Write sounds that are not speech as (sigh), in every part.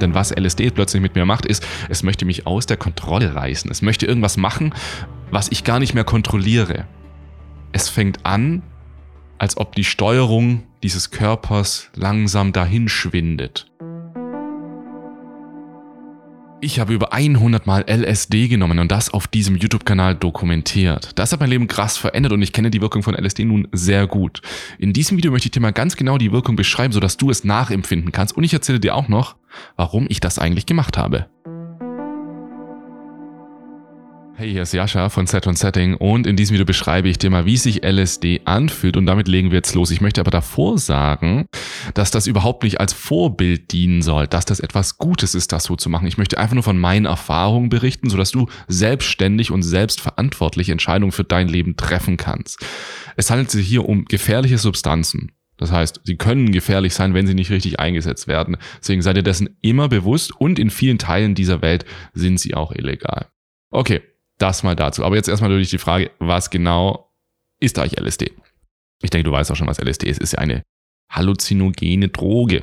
Denn was LSD plötzlich mit mir macht, ist, es möchte mich aus der Kontrolle reißen. Es möchte irgendwas machen, was ich gar nicht mehr kontrolliere. Es fängt an, als ob die Steuerung dieses Körpers langsam dahin schwindet. Ich habe über 100 Mal LSD genommen und das auf diesem YouTube-Kanal dokumentiert. Das hat mein Leben krass verändert und ich kenne die Wirkung von LSD nun sehr gut. In diesem Video möchte ich dir mal ganz genau die Wirkung beschreiben, sodass du es nachempfinden kannst und ich erzähle dir auch noch, warum ich das eigentlich gemacht habe. Hey, hier ist Jascha von Set und Setting und in diesem Video beschreibe ich dir mal, wie sich LSD anfühlt und damit legen wir jetzt los. Ich möchte aber davor sagen, dass das überhaupt nicht als Vorbild dienen soll, dass das etwas Gutes ist, das so zu machen. Ich möchte einfach nur von meinen Erfahrungen berichten, sodass du selbstständig und selbstverantwortlich Entscheidungen für dein Leben treffen kannst. Es handelt sich hier um gefährliche Substanzen. Das heißt, sie können gefährlich sein, wenn sie nicht richtig eingesetzt werden. Deswegen seid ihr dessen immer bewusst und in vielen Teilen dieser Welt sind sie auch illegal. Okay, das mal dazu. Aber jetzt erstmal durch die Frage, was genau ist eigentlich LSD? Ich denke, du weißt auch schon, was LSD ist. Ist ja eine halluzinogene Droge.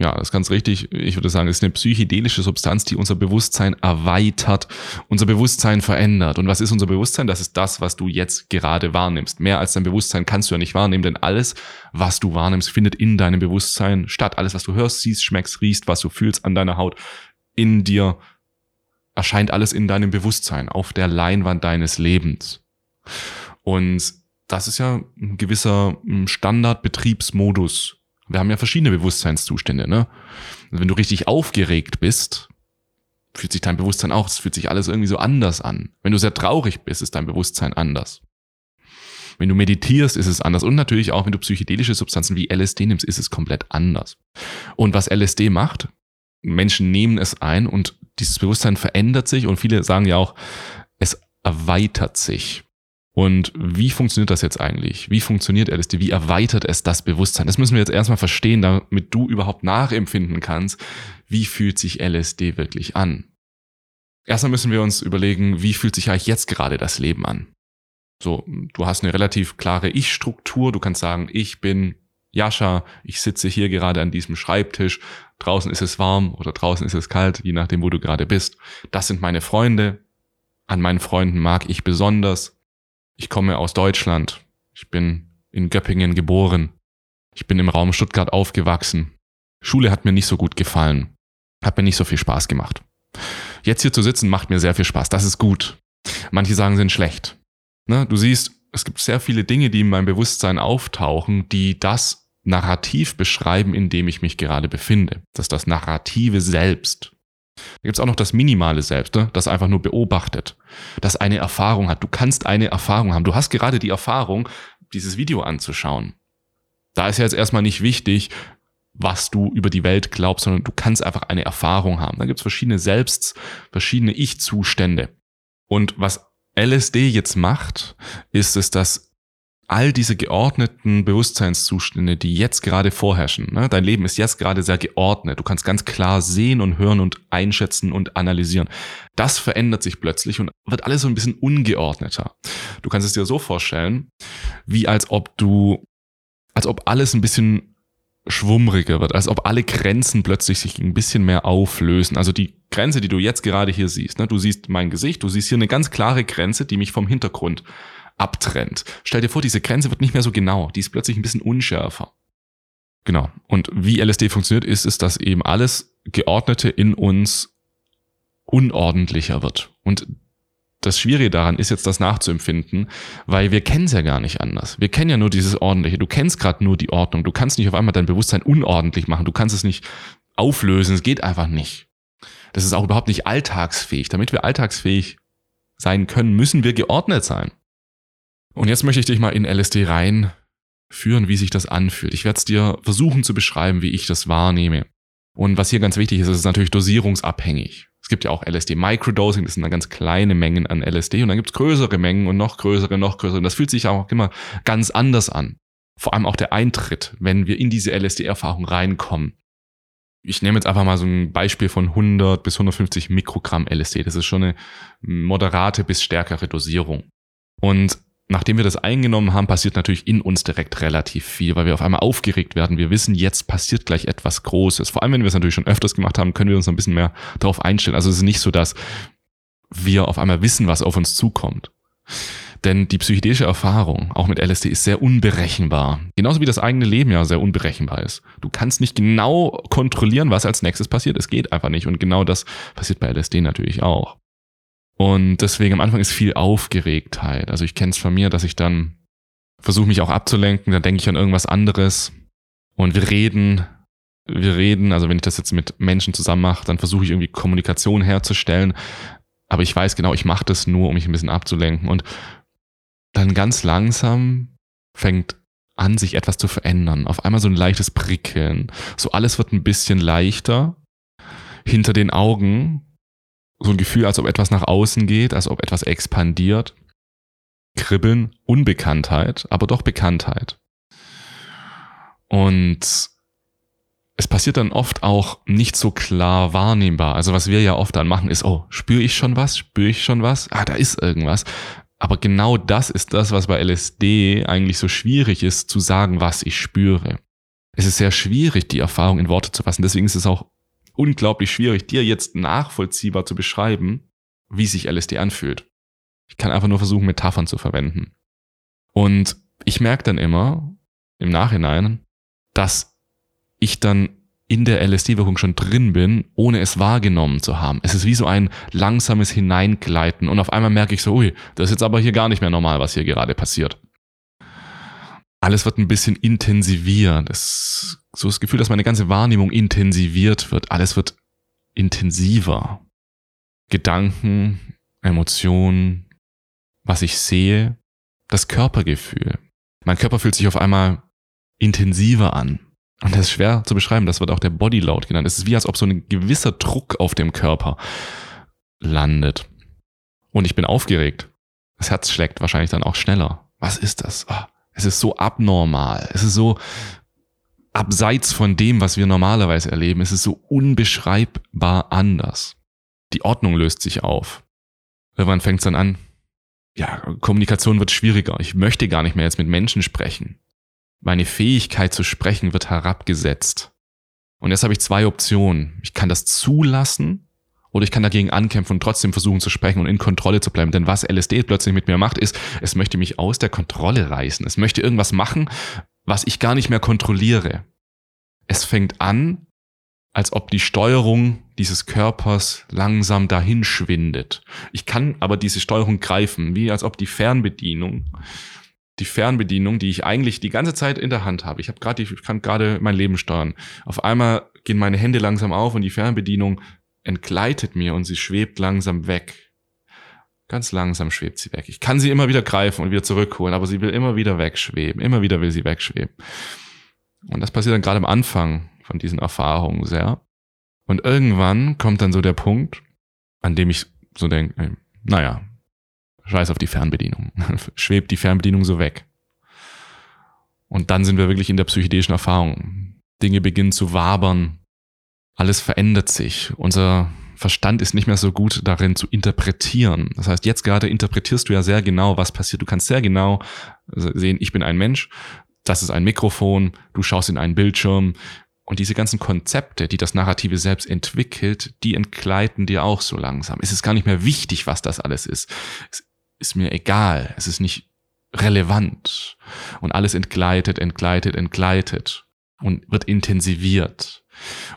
Ja, das ist ganz richtig. Ich würde sagen, es ist eine psychedelische Substanz, die unser Bewusstsein erweitert, unser Bewusstsein verändert. Und was ist unser Bewusstsein? Das ist das, was du jetzt gerade wahrnimmst. Mehr als dein Bewusstsein kannst du ja nicht wahrnehmen, denn alles, was du wahrnimmst, findet in deinem Bewusstsein statt. Alles, was du hörst, siehst, schmeckst, riechst, was du fühlst an deiner Haut, in dir erscheint alles in deinem Bewusstsein, auf der Leinwand deines Lebens. Und das ist ja ein gewisser Standardbetriebsmodus. Wir haben ja verschiedene Bewusstseinszustände. Ne? Also wenn du richtig aufgeregt bist, fühlt sich dein Bewusstsein auch, es fühlt sich alles irgendwie so anders an. Wenn du sehr traurig bist, ist dein Bewusstsein anders. Wenn du meditierst, ist es anders. Und natürlich auch, wenn du psychedelische Substanzen wie LSD nimmst, ist es komplett anders. Und was LSD macht, Menschen nehmen es ein und dieses Bewusstsein verändert sich und viele sagen ja auch, es erweitert sich. Und wie funktioniert das jetzt eigentlich? Wie funktioniert LSD? Wie erweitert es das Bewusstsein? Das müssen wir jetzt erstmal verstehen, damit du überhaupt nachempfinden kannst, wie fühlt sich LSD wirklich an? Erstmal müssen wir uns überlegen, wie fühlt sich eigentlich jetzt gerade das Leben an? So, du hast eine relativ klare Ich-Struktur. Du kannst sagen, ich bin Jascha, ich sitze hier gerade an diesem Schreibtisch, draußen ist es warm oder draußen ist es kalt, je nachdem, wo du gerade bist. Das sind meine Freunde. An meinen Freunden mag ich besonders. Ich komme aus Deutschland. Ich bin in Göppingen geboren. Ich bin im Raum Stuttgart aufgewachsen. Schule hat mir nicht so gut gefallen. Hat mir nicht so viel Spaß gemacht. Jetzt hier zu sitzen macht mir sehr viel Spaß. Das ist gut. Manche sagen, sind schlecht. Ne? Du siehst, es gibt sehr viele Dinge, die in meinem Bewusstsein auftauchen, die das Narrativ beschreiben, in dem ich mich gerade befinde. Das ist das Narrative selbst. Da gibt es auch noch das minimale Selbst, ne? das einfach nur beobachtet, das eine Erfahrung hat. Du kannst eine Erfahrung haben. Du hast gerade die Erfahrung, dieses Video anzuschauen. Da ist ja jetzt erstmal nicht wichtig, was du über die Welt glaubst, sondern du kannst einfach eine Erfahrung haben. Da gibt es verschiedene Selbsts, verschiedene Ich-Zustände. Und was LSD jetzt macht, ist es, dass all diese geordneten Bewusstseinszustände, die jetzt gerade vorherrschen, ne? dein Leben ist jetzt gerade sehr geordnet, du kannst ganz klar sehen und hören und einschätzen und analysieren. Das verändert sich plötzlich und wird alles so ein bisschen ungeordneter. Du kannst es dir so vorstellen, wie als ob du, als ob alles ein bisschen schwummriger wird, als ob alle Grenzen plötzlich sich ein bisschen mehr auflösen. Also die Grenze, die du jetzt gerade hier siehst, ne? du siehst mein Gesicht, du siehst hier eine ganz klare Grenze, die mich vom Hintergrund abtrennt. Stell dir vor, diese Grenze wird nicht mehr so genau, die ist plötzlich ein bisschen unschärfer. Genau. Und wie LSD funktioniert, ist es, dass eben alles Geordnete in uns unordentlicher wird. Und das Schwierige daran ist jetzt das nachzuempfinden, weil wir kennen es ja gar nicht anders. Wir kennen ja nur dieses Ordentliche. Du kennst gerade nur die Ordnung. Du kannst nicht auf einmal dein Bewusstsein unordentlich machen. Du kannst es nicht auflösen. Es geht einfach nicht. Das ist auch überhaupt nicht alltagsfähig. Damit wir alltagsfähig sein können, müssen wir geordnet sein. Und jetzt möchte ich dich mal in LSD reinführen, wie sich das anfühlt. Ich werde es dir versuchen zu beschreiben, wie ich das wahrnehme. Und was hier ganz wichtig ist, ist natürlich dosierungsabhängig. Es gibt ja auch LSD Microdosing, das sind dann ganz kleine Mengen an LSD und dann gibt es größere Mengen und noch größere, noch größere. Und das fühlt sich auch immer ganz anders an. Vor allem auch der Eintritt, wenn wir in diese LSD-Erfahrung reinkommen. Ich nehme jetzt einfach mal so ein Beispiel von 100 bis 150 Mikrogramm LSD. Das ist schon eine moderate bis stärkere Dosierung. Und nachdem wir das eingenommen haben, passiert natürlich in uns direkt relativ viel, weil wir auf einmal aufgeregt werden. Wir wissen, jetzt passiert gleich etwas Großes. Vor allem, wenn wir es natürlich schon öfters gemacht haben, können wir uns ein bisschen mehr darauf einstellen. Also es ist nicht so, dass wir auf einmal wissen, was auf uns zukommt. Denn die psychedelische Erfahrung, auch mit LSD, ist sehr unberechenbar. Genauso wie das eigene Leben ja sehr unberechenbar ist. Du kannst nicht genau kontrollieren, was als nächstes passiert. Es geht einfach nicht. Und genau das passiert bei LSD natürlich auch. Und deswegen am Anfang ist viel Aufgeregtheit. Also ich kenne es von mir, dass ich dann versuche mich auch abzulenken, dann denke ich an irgendwas anderes und wir reden, wir reden, also wenn ich das jetzt mit Menschen zusammen mache, dann versuche ich irgendwie Kommunikation herzustellen, aber ich weiß genau, ich mache das nur, um mich ein bisschen abzulenken und dann ganz langsam fängt an, sich etwas zu verändern. Auf einmal so ein leichtes Prickeln. So alles wird ein bisschen leichter. Hinter den Augen so ein Gefühl, als ob etwas nach außen geht, als ob etwas expandiert. Kribbeln, Unbekanntheit, aber doch Bekanntheit. Und es passiert dann oft auch nicht so klar wahrnehmbar. Also was wir ja oft dann machen, ist, oh, spüre ich schon was? Spüre ich schon was? Ah, da ist irgendwas. Aber genau das ist das, was bei LSD eigentlich so schwierig ist, zu sagen, was ich spüre. Es ist sehr schwierig, die Erfahrung in Worte zu fassen. Deswegen ist es auch unglaublich schwierig, dir jetzt nachvollziehbar zu beschreiben, wie sich LSD anfühlt. Ich kann einfach nur versuchen, Metaphern zu verwenden. Und ich merke dann immer im Nachhinein, dass ich dann in der LSD-Wirkung schon drin bin, ohne es wahrgenommen zu haben. Es ist wie so ein langsames Hineingleiten und auf einmal merke ich so, ui, das ist jetzt aber hier gar nicht mehr normal, was hier gerade passiert alles wird ein bisschen intensiviert. Das, so das Gefühl, dass meine ganze Wahrnehmung intensiviert wird. Alles wird intensiver. Gedanken, Emotionen, was ich sehe, das Körpergefühl. Mein Körper fühlt sich auf einmal intensiver an. Und das ist schwer zu beschreiben. Das wird auch der Bodyload genannt. Es ist wie, als ob so ein gewisser Druck auf dem Körper landet. Und ich bin aufgeregt. Das Herz schlägt wahrscheinlich dann auch schneller. Was ist das? Oh, es ist so abnormal. Es ist so abseits von dem, was wir normalerweise erleben. Es ist so unbeschreibbar anders. Die Ordnung löst sich auf. Irgendwann fängt es dann an, ja, Kommunikation wird schwieriger. Ich möchte gar nicht mehr jetzt mit Menschen sprechen. Meine Fähigkeit zu sprechen wird herabgesetzt. Und jetzt habe ich zwei Optionen. Ich kann das zulassen oder ich kann dagegen ankämpfen und trotzdem versuchen zu sprechen und in Kontrolle zu bleiben. Denn was LSD plötzlich mit mir macht, ist, es möchte mich aus der Kontrolle reißen. Es möchte irgendwas machen, was ich gar nicht mehr kontrolliere. Es fängt an, als ob die Steuerung dieses Körpers langsam dahin schwindet. Ich kann aber diese Steuerung greifen, wie als ob die Fernbedienung, die Fernbedienung, die ich eigentlich die ganze Zeit in der Hand habe. Ich habe gerade, ich kann gerade mein Leben steuern. Auf einmal gehen meine Hände langsam auf und die Fernbedienung entgleitet mir und sie schwebt langsam weg. Ganz langsam schwebt sie weg. Ich kann sie immer wieder greifen und wieder zurückholen, aber sie will immer wieder wegschweben. Immer wieder will sie wegschweben. Und das passiert dann gerade am Anfang von diesen Erfahrungen sehr. Und irgendwann kommt dann so der Punkt, an dem ich so denke, naja, scheiß auf die Fernbedienung. (laughs) Schwebt die Fernbedienung so weg. Und dann sind wir wirklich in der psychedelischen Erfahrung. Dinge beginnen zu wabern, alles verändert sich. Unser Verstand ist nicht mehr so gut darin zu interpretieren. Das heißt, jetzt gerade interpretierst du ja sehr genau, was passiert. Du kannst sehr genau sehen, ich bin ein Mensch, das ist ein Mikrofon, du schaust in einen Bildschirm. Und diese ganzen Konzepte, die das Narrative selbst entwickelt, die entgleiten dir auch so langsam. Es ist gar nicht mehr wichtig, was das alles ist. Es ist mir egal. Es ist nicht relevant. Und alles entgleitet, entgleitet, entgleitet und wird intensiviert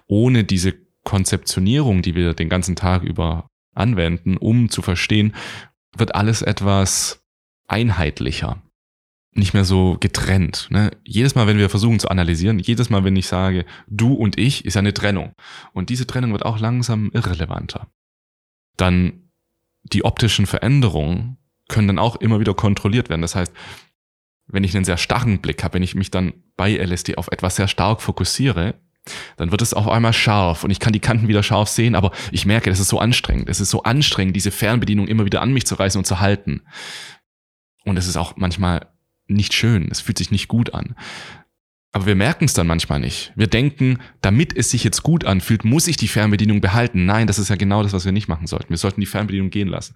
ohne diese Konzeptionierung, die wir den ganzen Tag über anwenden, um zu verstehen, wird alles etwas einheitlicher. Nicht mehr so getrennt. Ne? Jedes Mal, wenn wir versuchen zu analysieren, jedes Mal, wenn ich sage, du und ich, ist eine Trennung. Und diese Trennung wird auch langsam irrelevanter. Dann die optischen Veränderungen können dann auch immer wieder kontrolliert werden. Das heißt, wenn ich einen sehr starren Blick habe, wenn ich mich dann bei LSD auf etwas sehr stark fokussiere, dann wird es auf einmal scharf und ich kann die Kanten wieder scharf sehen, aber ich merke, das ist so anstrengend. Es ist so anstrengend, diese Fernbedienung immer wieder an mich zu reißen und zu halten. Und es ist auch manchmal nicht schön. Es fühlt sich nicht gut an. Aber wir merken es dann manchmal nicht. Wir denken, damit es sich jetzt gut anfühlt, muss ich die Fernbedienung behalten. Nein, das ist ja genau das, was wir nicht machen sollten. Wir sollten die Fernbedienung gehen lassen.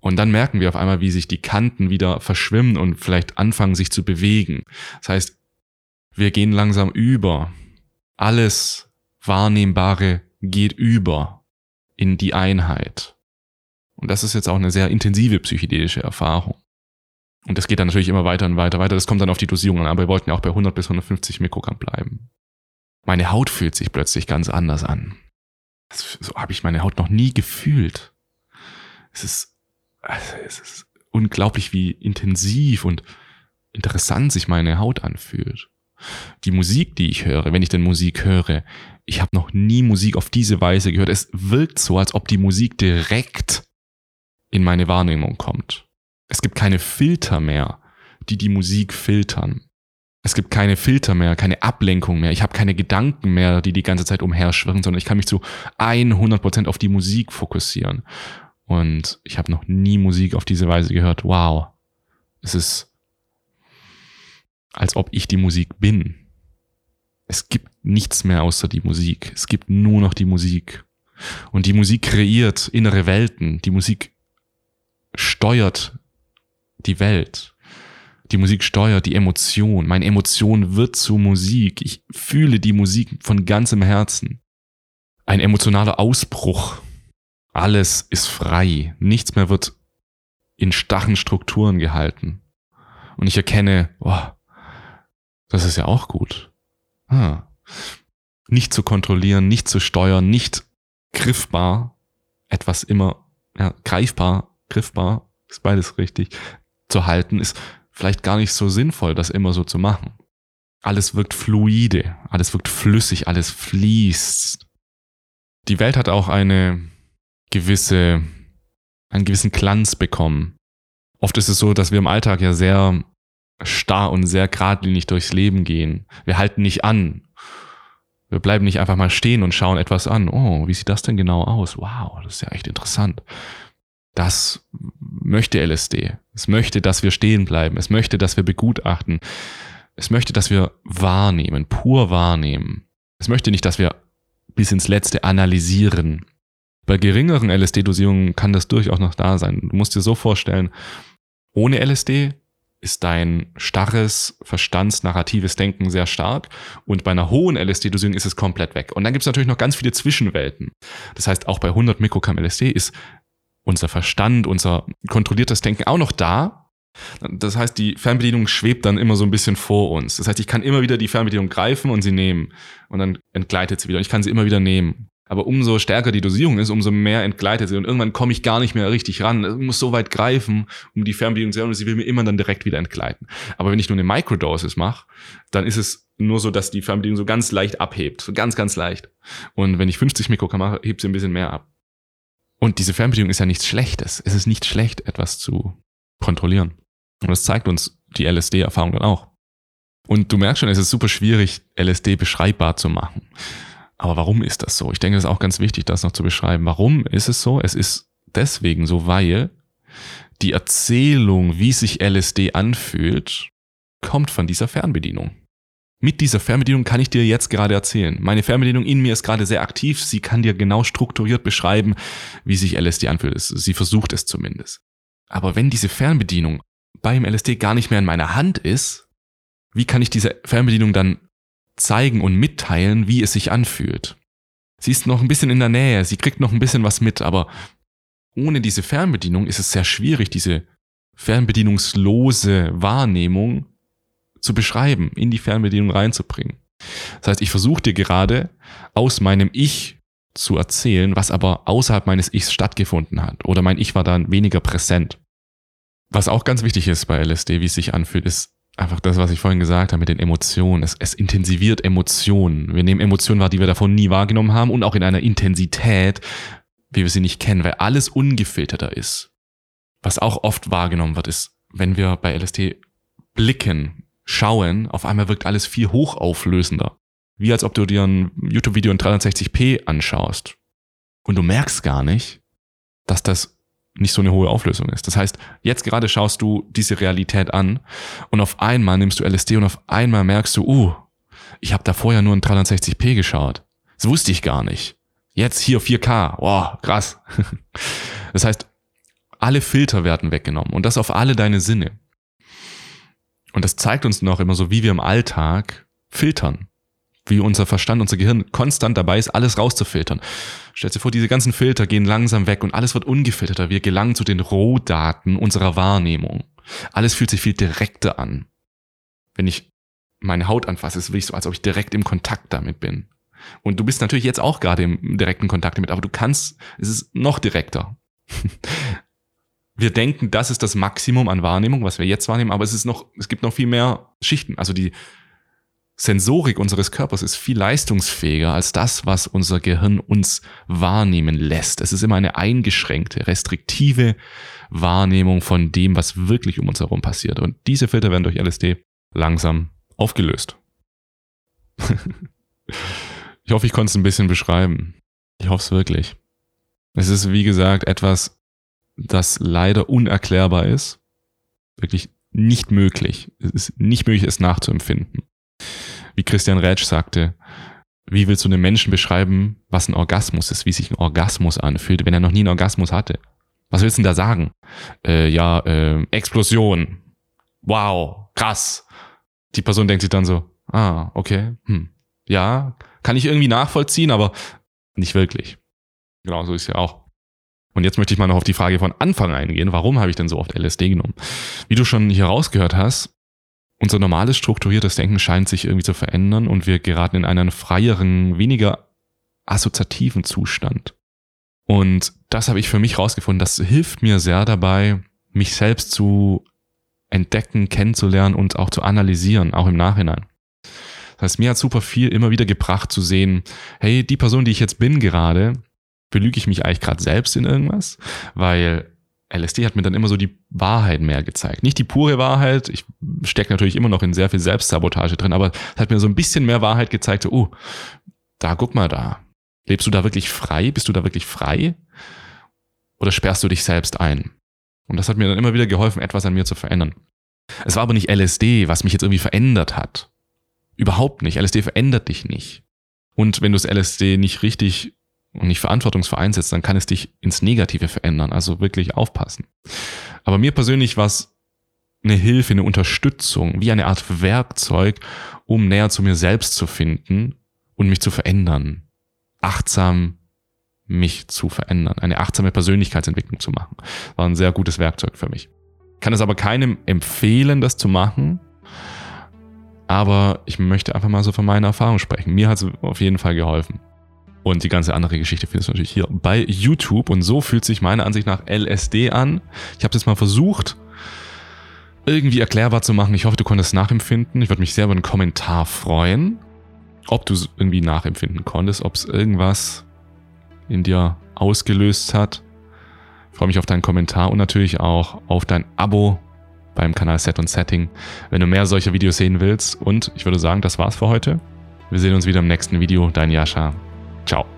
Und dann merken wir auf einmal, wie sich die Kanten wieder verschwimmen und vielleicht anfangen sich zu bewegen. Das heißt, wir gehen langsam über. Alles Wahrnehmbare geht über in die Einheit. Und das ist jetzt auch eine sehr intensive psychedelische Erfahrung. Und das geht dann natürlich immer weiter und weiter, weiter. Das kommt dann auf die Dosierung an, aber wir wollten ja auch bei 100 bis 150 Mikrogramm bleiben. Meine Haut fühlt sich plötzlich ganz anders an. So habe ich meine Haut noch nie gefühlt. Es ist, also es ist unglaublich, wie intensiv und interessant sich meine Haut anfühlt. Die Musik, die ich höre, wenn ich denn Musik höre, ich habe noch nie Musik auf diese Weise gehört. Es wirkt so, als ob die Musik direkt in meine Wahrnehmung kommt. Es gibt keine Filter mehr, die die Musik filtern. Es gibt keine Filter mehr, keine Ablenkung mehr. Ich habe keine Gedanken mehr, die die ganze Zeit umherschwirren, sondern ich kann mich zu 100% auf die Musik fokussieren. Und ich habe noch nie Musik auf diese Weise gehört. Wow. Es ist, als ob ich die Musik bin. Es gibt nichts mehr außer die Musik. Es gibt nur noch die Musik. Und die Musik kreiert innere Welten. Die Musik steuert die Welt. Die Musik steuert die Emotion. Meine Emotion wird zu Musik. Ich fühle die Musik von ganzem Herzen. Ein emotionaler Ausbruch. Alles ist frei. Nichts mehr wird in starren Strukturen gehalten. Und ich erkenne, oh, das ist ja auch gut. Ah. Nicht zu kontrollieren, nicht zu steuern, nicht griffbar, etwas immer ja, greifbar, griffbar, ist beides richtig, zu halten, ist vielleicht gar nicht so sinnvoll, das immer so zu machen. Alles wirkt fluide, alles wirkt flüssig, alles fließt. Die Welt hat auch eine gewisse, einen gewissen Glanz bekommen. Oft ist es so, dass wir im Alltag ja sehr starr und sehr geradlinig durchs Leben gehen. Wir halten nicht an. Wir bleiben nicht einfach mal stehen und schauen etwas an. Oh, wie sieht das denn genau aus? Wow, das ist ja echt interessant. Das möchte LSD. Es möchte, dass wir stehen bleiben. Es möchte, dass wir begutachten. Es möchte, dass wir wahrnehmen, pur wahrnehmen. Es möchte nicht, dass wir bis ins Letzte analysieren. Bei geringeren LSD-Dosierungen kann das durchaus noch da sein. Du musst dir so vorstellen, ohne LSD ist dein starres, verstandsnarratives Denken sehr stark und bei einer hohen LSD-Dosierung ist es komplett weg. Und dann gibt es natürlich noch ganz viele Zwischenwelten. Das heißt, auch bei 100 Mikrogramm LSD ist unser Verstand, unser kontrolliertes Denken auch noch da. Das heißt, die Fernbedienung schwebt dann immer so ein bisschen vor uns. Das heißt, ich kann immer wieder die Fernbedienung greifen und sie nehmen. Und dann entgleitet sie wieder. Und ich kann sie immer wieder nehmen. Aber umso stärker die Dosierung ist, umso mehr entgleitet sie. Und irgendwann komme ich gar nicht mehr richtig ran. Ich muss so weit greifen, um die Fernbedienung zu haben, und sie will mir immer dann direkt wieder entgleiten. Aber wenn ich nur eine Microdosis mache, dann ist es nur so, dass die Fernbedienung so ganz leicht abhebt. So ganz, ganz leicht. Und wenn ich 50 Mikrogramm mache, hebt sie ein bisschen mehr ab. Und diese Fernbedienung ist ja nichts Schlechtes. Es ist nicht schlecht, etwas zu kontrollieren. Und das zeigt uns die LSD-Erfahrung dann auch. Und du merkst schon, es ist super schwierig, LSD beschreibbar zu machen. Aber warum ist das so? Ich denke, es ist auch ganz wichtig, das noch zu beschreiben. Warum ist es so? Es ist deswegen so, weil die Erzählung, wie sich LSD anfühlt, kommt von dieser Fernbedienung. Mit dieser Fernbedienung kann ich dir jetzt gerade erzählen. Meine Fernbedienung in mir ist gerade sehr aktiv. Sie kann dir genau strukturiert beschreiben, wie sich LSD anfühlt. Sie versucht es zumindest. Aber wenn diese Fernbedienung beim LSD gar nicht mehr in meiner Hand ist, wie kann ich diese Fernbedienung dann zeigen und mitteilen, wie es sich anfühlt? Sie ist noch ein bisschen in der Nähe, sie kriegt noch ein bisschen was mit, aber ohne diese Fernbedienung ist es sehr schwierig, diese fernbedienungslose Wahrnehmung zu beschreiben, in die Fernbedienung reinzubringen. Das heißt, ich versuche dir gerade aus meinem Ich zu erzählen, was aber außerhalb meines Ichs stattgefunden hat. Oder mein Ich war dann weniger präsent. Was auch ganz wichtig ist bei LSD, wie es sich anfühlt, ist einfach das, was ich vorhin gesagt habe mit den Emotionen. Es, es intensiviert Emotionen. Wir nehmen Emotionen wahr, die wir davon nie wahrgenommen haben und auch in einer Intensität, wie wir sie nicht kennen, weil alles ungefilterter ist. Was auch oft wahrgenommen wird, ist, wenn wir bei LSD blicken, schauen, auf einmal wirkt alles viel hochauflösender. Wie als ob du dir ein YouTube-Video in 360p anschaust. Und du merkst gar nicht, dass das nicht so eine hohe Auflösung ist. Das heißt, jetzt gerade schaust du diese Realität an und auf einmal nimmst du LSD und auf einmal merkst du, uh, ich habe da vorher nur in 360p geschaut. Das wusste ich gar nicht. Jetzt hier 4K. Wow, krass. (laughs) Das heißt, alle Filter werden weggenommen und das auf alle deine Sinne. Und das zeigt uns noch immer so, wie wir im Alltag filtern. Wie unser Verstand, unser Gehirn konstant dabei ist, alles rauszufiltern. Stellt dir vor, diese ganzen Filter gehen langsam weg und alles wird ungefilterter. Wir gelangen zu den Rohdaten unserer Wahrnehmung. Alles fühlt sich viel direkter an. Wenn ich meine Haut anfasse, ist es wirklich so, als ob ich direkt im Kontakt damit bin. Und du bist natürlich jetzt auch gerade im direkten Kontakt damit, aber du kannst, es ist noch direkter. (laughs) wir denken, das ist das Maximum an Wahrnehmung, was wir jetzt wahrnehmen, aber es ist noch, es gibt noch viel mehr Schichten. Also die Sensorik unseres Körpers ist viel leistungsfähiger als das, was unser Gehirn uns wahrnehmen lässt. Es ist immer eine eingeschränkte, restriktive Wahrnehmung von dem, was wirklich um uns herum passiert. Und diese Filter werden durch LSD langsam aufgelöst. (laughs) ich hoffe, ich konnte es ein bisschen beschreiben. Ich hoffe es wirklich. Es ist, wie gesagt, etwas, das leider unerklärbar ist. Wirklich nicht möglich. Es ist nicht möglich, es nachzuempfinden. Wie Christian Rätsch sagte, wie willst du einem Menschen beschreiben, was ein Orgasmus ist, wie sich ein Orgasmus anfühlt, wenn er noch nie einen Orgasmus hatte? Was willst du denn da sagen? Äh, ja, äh, Explosion. Wow, krass. Die Person denkt sich dann so, ah, okay, hm. ja, kann ich irgendwie nachvollziehen, aber nicht wirklich. Genau, so ist ja auch. Und jetzt möchte ich mal noch auf die Frage von Anfang eingehen. Warum habe ich denn so oft LSD genommen? Wie du schon hier rausgehört hast, unser normales strukturiertes Denken scheint sich irgendwie zu verändern und wir geraten in einen freieren, weniger assoziativen Zustand. Und das habe ich für mich rausgefunden. Das hilft mir sehr dabei, mich selbst zu entdecken, kennenzulernen und auch zu analysieren, auch im Nachhinein. Das heißt, mir hat super viel immer wieder gebracht zu sehen, hey, die Person, die ich jetzt bin gerade, belüge ich mich eigentlich gerade selbst in irgendwas? Weil LSD hat mir dann immer so die Wahrheit mehr gezeigt. Nicht die pure Wahrheit, ich stecke natürlich immer noch in sehr viel Selbstsabotage drin, aber es hat mir so ein bisschen mehr Wahrheit gezeigt, so, oh, da guck mal da. Lebst du da wirklich frei? Bist du da wirklich frei? Oder sperrst du dich selbst ein? Und das hat mir dann immer wieder geholfen, etwas an mir zu verändern. Es war aber nicht LSD, was mich jetzt irgendwie verändert hat. Überhaupt nicht. LSD verändert dich nicht. Und wenn du das LSD nicht richtig und nicht verantwortungsvoll einsetzt, dann kann es dich ins Negative verändern. Also wirklich aufpassen. Aber mir persönlich war es eine Hilfe, eine Unterstützung, wie eine Art Werkzeug, um näher zu mir selbst zu finden und mich zu verändern. Achtsam mich zu verändern, eine achtsame Persönlichkeitsentwicklung zu machen. War ein sehr gutes Werkzeug für mich. Ich kann es aber keinem empfehlen, das zu machen. Aber ich möchte einfach mal so von meiner Erfahrung sprechen. Mir hat es auf jeden Fall geholfen. Und die ganze andere Geschichte findest du natürlich hier bei YouTube. Und so fühlt sich meiner Ansicht nach LSD an. Ich habe es mal versucht, irgendwie erklärbar zu machen. Ich hoffe, du konntest es nachempfinden. Ich würde mich sehr über einen Kommentar freuen, ob du es irgendwie nachempfinden konntest, ob es irgendwas in dir ausgelöst hat. Ich freue mich auf deinen Kommentar und natürlich auch auf dein Abo beim Kanal Set und Setting, wenn du mehr solcher Videos sehen willst. Und ich würde sagen, das war's für heute. Wir sehen uns wieder im nächsten Video. Dein Jascha. Ciao.